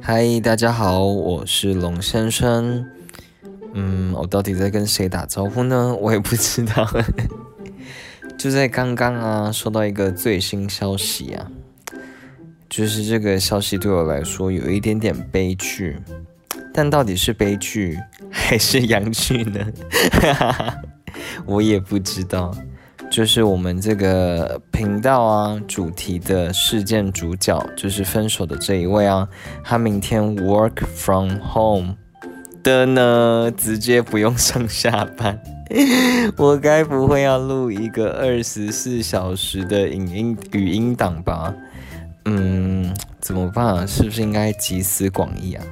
嗨，大家好，我是龙先生。嗯，我到底在跟谁打招呼呢？我也不知道。就在刚刚啊，收到一个最新消息啊，就是这个消息对我来说有一点点悲剧，但到底是悲剧还是洋剧呢？我也不知道。就是我们这个频道啊，主题的事件主角就是分手的这一位啊，他明天 work from home 的呢，直接不用上下班。我该不会要录一个二十四小时的影音语音档吧？嗯，怎么办？是不是应该集思广益啊？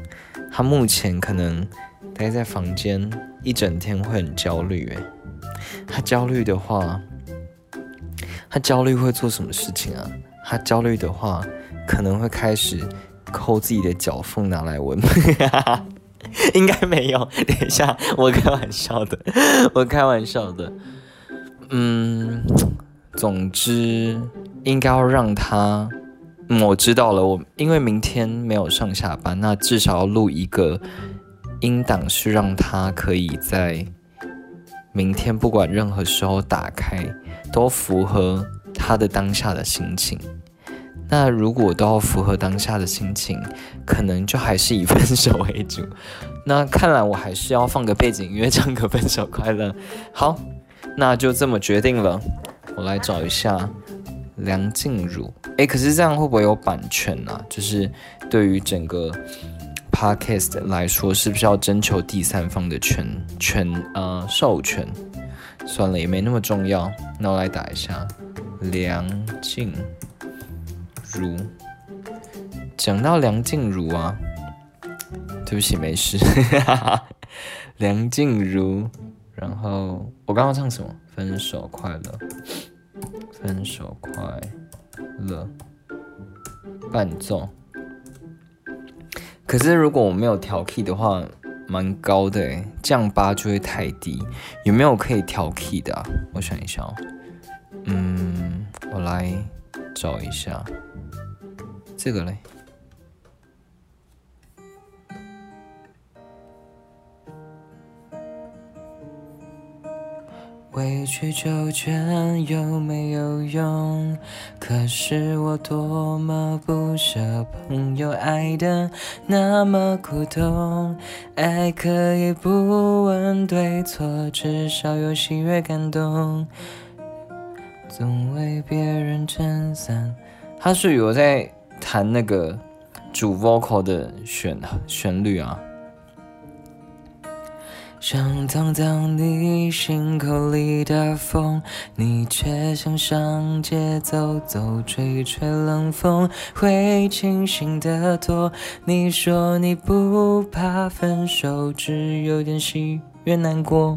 他目前可能待在房间一整天会很焦虑诶，他焦虑的话。他焦虑会做什么事情啊？他焦虑的话，可能会开始抠自己的脚缝拿来闻。应该没有，等一下，我开玩笑的，我开玩笑的。嗯，总之应该要让他，嗯我知道了。我因为明天没有上下班，那至少要录一个音档，是让他可以在明天不管任何时候打开。都符合他的当下的心情。那如果都要符合当下的心情，可能就还是以分手为主。那看来我还是要放个背景音乐，唱个分手快乐。好，那就这么决定了。我来找一下梁静茹。诶，可是这样会不会有版权呢？就是对于整个 podcast 来说，是不是要征求第三方的权权呃授权？算了，也没那么重要。那我来打一下梁静茹。讲到梁静茹啊，对不起，没事。梁静茹，然后我刚刚唱什么？分手快乐，分手快乐，伴奏。可是如果我没有调 key 的话。蛮高的诶，降八就会太低。有没有可以调 key 的？我想一下哦。嗯，我来找一下这个嘞。委曲求全有没有用？可是我多么不舍朋友爱的那么苦痛。爱可以不问对错，至少有喜悦感动。总为别人撑伞。他是有在弹那个主 vocal 的旋旋律啊。想挡挡你心口里的风，你却想上街走走，吹吹冷风，会清醒得多。你说你不怕分手，只有点喜悦难过。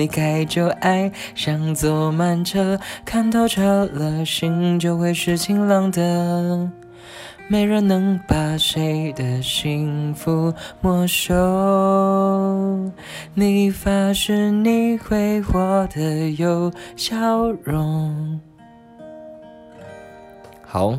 离开旧爱，像坐慢车，看透彻了，心就会是晴朗的。没人能把谁的幸福没收。你发誓你会活得有笑容。好，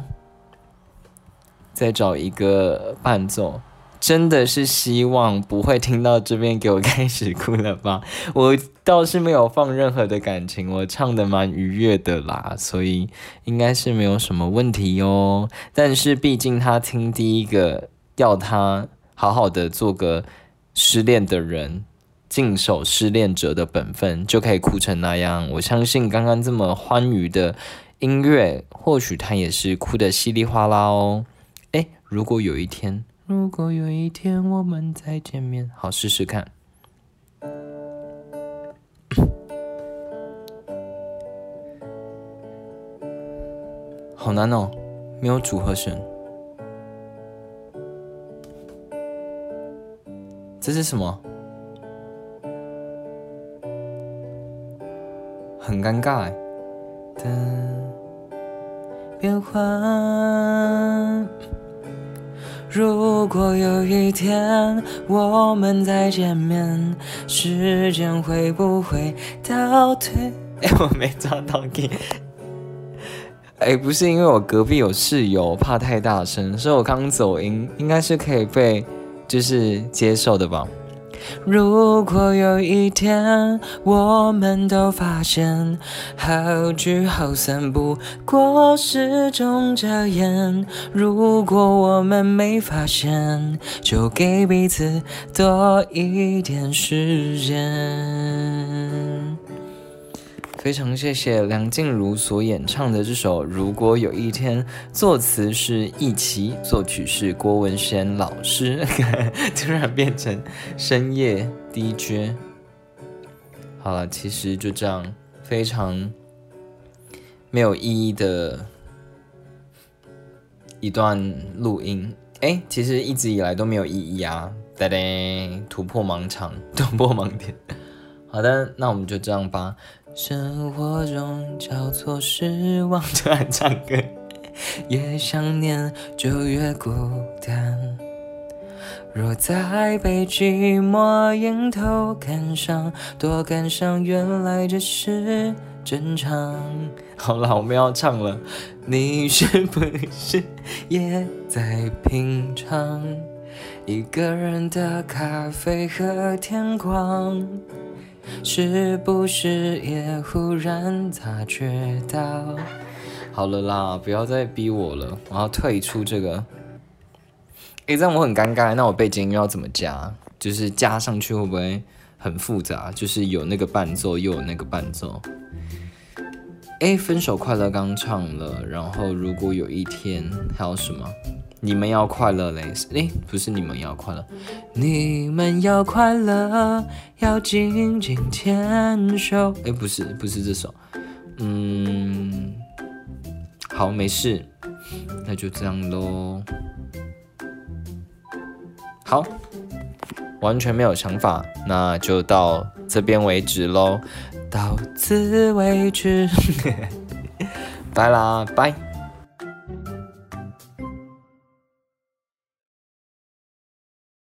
再找一个伴奏。真的是希望不会听到这边给我开始哭了吧？我倒是没有放任何的感情，我唱的蛮愉悦的啦，所以应该是没有什么问题哟。但是毕竟他听第一个要他好好的做个失恋的人，尽守失恋者的本分，就可以哭成那样。我相信刚刚这么欢愉的音乐，或许他也是哭的稀里哗啦哦。诶，如果有一天。如果有一天我们再见面，好试试看。好难哦，没有组合选。这是什么？很尴尬哎。的变换。如果有一天我们再见面，时间会不会倒退？哎，我没抓到 key。哎，不是因为我隔壁有室友，怕太大声，所以我刚走音，应该是可以被就是接受的吧。如果有一天我们都发现好聚好散不过是种遮掩，如果我们没发现，就给彼此多一点时间。非常谢谢梁静茹所演唱的这首《如果有一天》，作词是易齐，作曲是郭文轩老师。突然变成深夜 DJ。好了，其实就这样，非常没有意义的一段录音。哎，其实一直以来都没有意义啊！哒哒，突破盲场，突破盲点。好的，那我们就这样吧。生活中交错失望，突然唱歌，越想念就越孤单。若再被寂寞迎头赶上，多感伤，原来这是正常。好了，我们要唱了。你是不是也在品尝一个人的咖啡和天光？是不是也忽然察觉到？好了啦，不要再逼我了，我要退出这个。诶，这样我很尴尬，那我背景音乐要怎么加？就是加上去会不会很复杂？就是有那个伴奏，又有那个伴奏。诶，分手快乐刚唱了，然后如果有一天还有什么？你们要快乐嘞！哎，不是你们要快乐，你们要快乐，要紧紧牵手。哎，不是，不是这首。嗯，好，没事，那就这样喽。好，完全没有想法，那就到这边为止喽，到此为止，拜啦，拜。